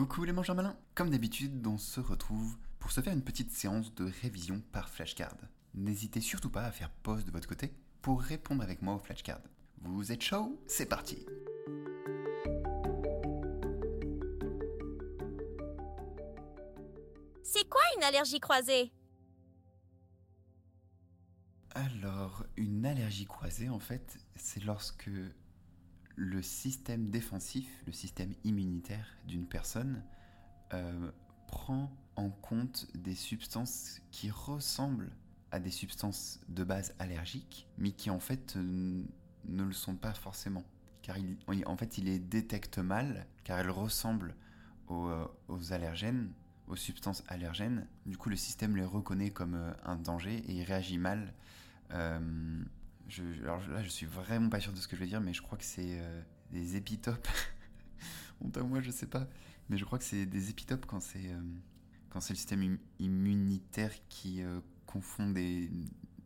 Coucou les mangeurs malins Comme d'habitude, on se retrouve pour se faire une petite séance de révision par flashcard. N'hésitez surtout pas à faire pause de votre côté pour répondre avec moi au flashcard. Vous êtes chaud? C'est parti C'est quoi une allergie croisée? Alors, une allergie croisée, en fait, c'est lorsque le système défensif, le système immunitaire d'une personne euh, prend en compte des substances qui ressemblent à des substances de base allergiques, mais qui en fait euh, ne le sont pas forcément. Car en fait, il les détecte mal, car elles ressemblent aux, euh, aux allergènes, aux substances allergènes. Du coup, le système les reconnaît comme un danger et il réagit mal. Alors là, je suis vraiment pas sûr de ce que je vais dire, mais je crois que c'est euh, des épitopes. Honte à moi, je sais pas. Mais je crois que c'est des épitopes quand c'est euh, le système immunitaire qui euh, confond des,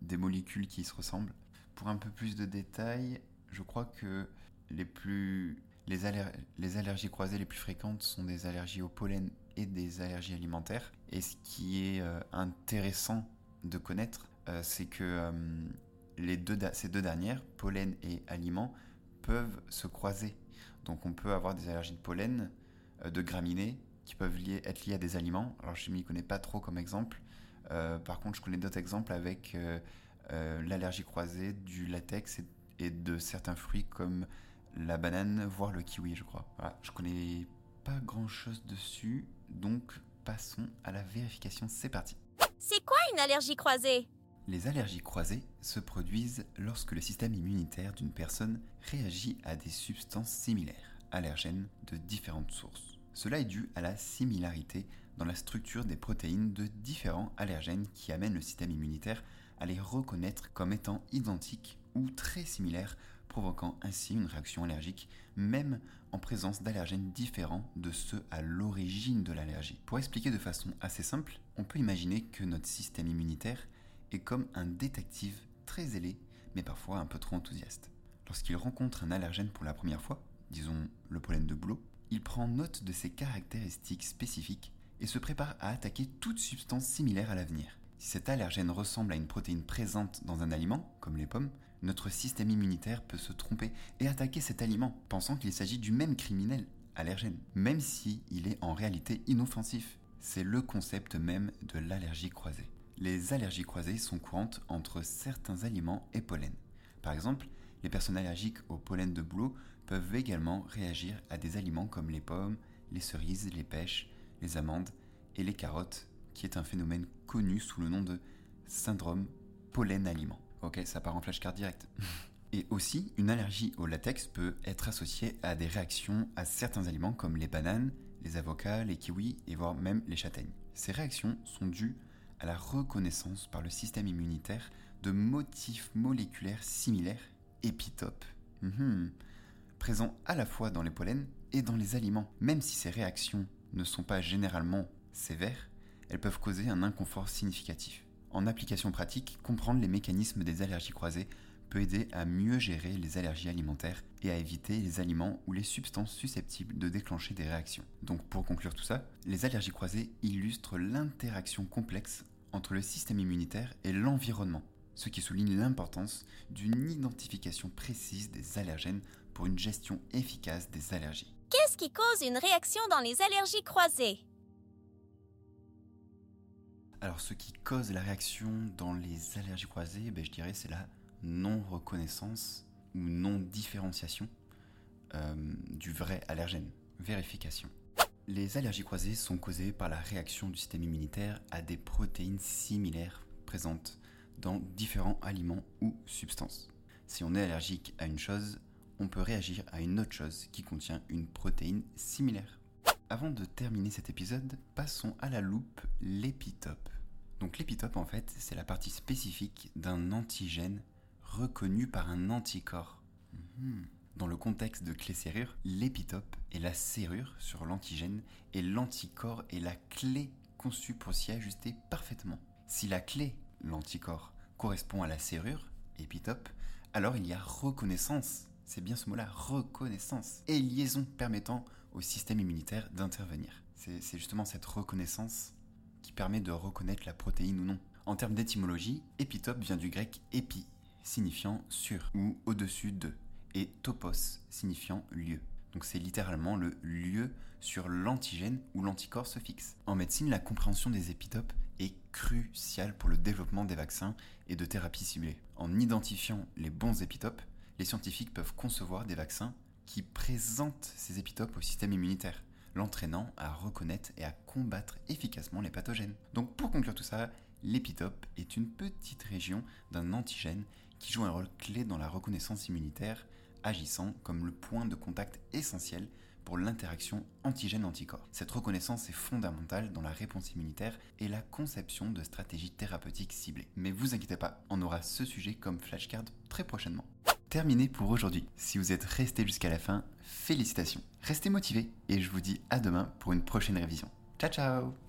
des, molécules qui se ressemblent. Pour un peu plus de détails, je crois que les plus les, aller les allergies croisées les plus fréquentes sont des allergies au pollen et des allergies alimentaires. Et ce qui est intéressant de connaître, c'est que les deux, ces deux dernières, pollen et aliments, peuvent se croiser. Donc on peut avoir des allergies de pollen, euh, de graminées, qui peuvent être liées à des aliments. Alors je ne m'y connais pas trop comme exemple. Euh, par contre, je connais d'autres exemples avec euh, l'allergie croisée du latex et, de certains fruits comme la banane, voire le kiwi, je crois. Voilà, je connais pas grand chose dessus, donc passons à la vérification. C'est parti. C'est quoi une allergie croisée? Les allergies croisées se produisent lorsque le système immunitaire d'une personne réagit à des substances similaires, allergènes de différentes sources. Cela est dû à la similarité dans la structure des protéines de différents allergènes qui amènent le système immunitaire à les reconnaître comme étant identiques ou très similaires, provoquant ainsi une réaction allergique, même en présence d'allergènes différents de ceux à l'origine de l'allergie. Pour expliquer de façon assez simple, on peut imaginer que notre système immunitaire comme un détective très zélé, mais parfois un peu trop enthousiaste. Lorsqu'il rencontre un allergène pour la première fois, disons le pollen de boulot, il prend note de ses caractéristiques spécifiques et se prépare à attaquer toute substance similaire à l'avenir. Si cet allergène ressemble à une protéine présente dans un aliment, comme les pommes, notre système immunitaire peut se tromper et attaquer cet aliment, pensant qu'il s'agit du même criminel allergène, même si est en réalité inoffensif. C'est le concept même de l'allergie croisée. Les allergies croisées sont courantes entre certains aliments et pollen. Par exemple, les personnes allergiques au pollen de bouleau peuvent également réagir à des aliments comme les pommes, les cerises, les pêches, les amandes et les carottes, qui est un phénomène connu sous le nom de syndrome pollen-aliment. Ok, ça part en flashcard direct. Et aussi, une allergie au latex peut être associée à des réactions à certains aliments comme les bananes, les avocats, les kiwis et voire même les châtaignes. Ces réactions sont dues à la reconnaissance par le système immunitaire de motifs moléculaires similaires, épitopes, mhm. présents à la fois dans les pollens et dans les aliments. Même si ces réactions ne sont pas généralement sévères, elles peuvent causer un inconfort significatif. En application pratique, comprendre les mécanismes des allergies croisées peut aider à mieux gérer les allergies alimentaires et à éviter les aliments ou les substances susceptibles de déclencher des réactions. Donc pour conclure tout ça, les allergies croisées illustrent l'interaction complexe entre le système immunitaire et l'environnement, ce qui souligne l'importance d'une identification précise des allergènes pour une gestion efficace des allergies. Qu'est-ce qui cause une réaction dans les allergies croisées? Alors ce qui cause la réaction dans les allergies croisées, ben, je dirais c'est la non-reconnaissance ou non-différenciation euh, du vrai allergène. Vérification. Les allergies croisées sont causées par la réaction du système immunitaire à des protéines similaires présentes dans différents aliments ou substances. Si on est allergique à une chose, on peut réagir à une autre chose qui contient une protéine similaire. Avant de terminer cet épisode, passons à la loupe l'épitope. Donc l'épitope en fait, c'est la partie spécifique d'un antigène reconnu par un anticorps. Mhm. Dans le contexte de clé-serrure, l'épitope est la serrure sur l'antigène et l'anticorps est la clé conçue pour s'y ajuster parfaitement. Si la clé, l'anticorps, correspond à la serrure, épitope, alors il y a reconnaissance C'est bien ce mot-là, reconnaissance. Et liaison permettant au système immunitaire d'intervenir. C'est justement cette reconnaissance qui permet de reconnaître la protéine ou non. En termes d'étymologie, épitope vient du grec épi, signifiant sur ou au-dessus de, et topos, signifiant lieu. Donc c'est littéralement le lieu sur l'antigène où l'anticorps se fixe. En médecine, la compréhension des épitopes est cruciale pour le développement des vaccins et de thérapies ciblées. En identifiant les bons épitopes, les scientifiques peuvent concevoir des vaccins qui présentent ces épitopes au système immunitaire, l'entraînant à reconnaître et à combattre efficacement les pathogènes. Donc pour conclure tout ça, l'épitope est une petite région d'un antigène qui joue un rôle clé dans la reconnaissance immunitaire agissant comme le point de contact essentiel pour l'interaction antigène-anticorps. Cette reconnaissance est fondamentale dans la réponse immunitaire et la conception de stratégies thérapeutiques ciblées. Mais vous inquiétez pas, on aura ce sujet comme flashcard très prochainement. Terminé pour aujourd'hui. Si vous êtes resté jusqu'à la fin, félicitations. Restez motivés et je vous dis à demain pour une prochaine révision. Ciao ciao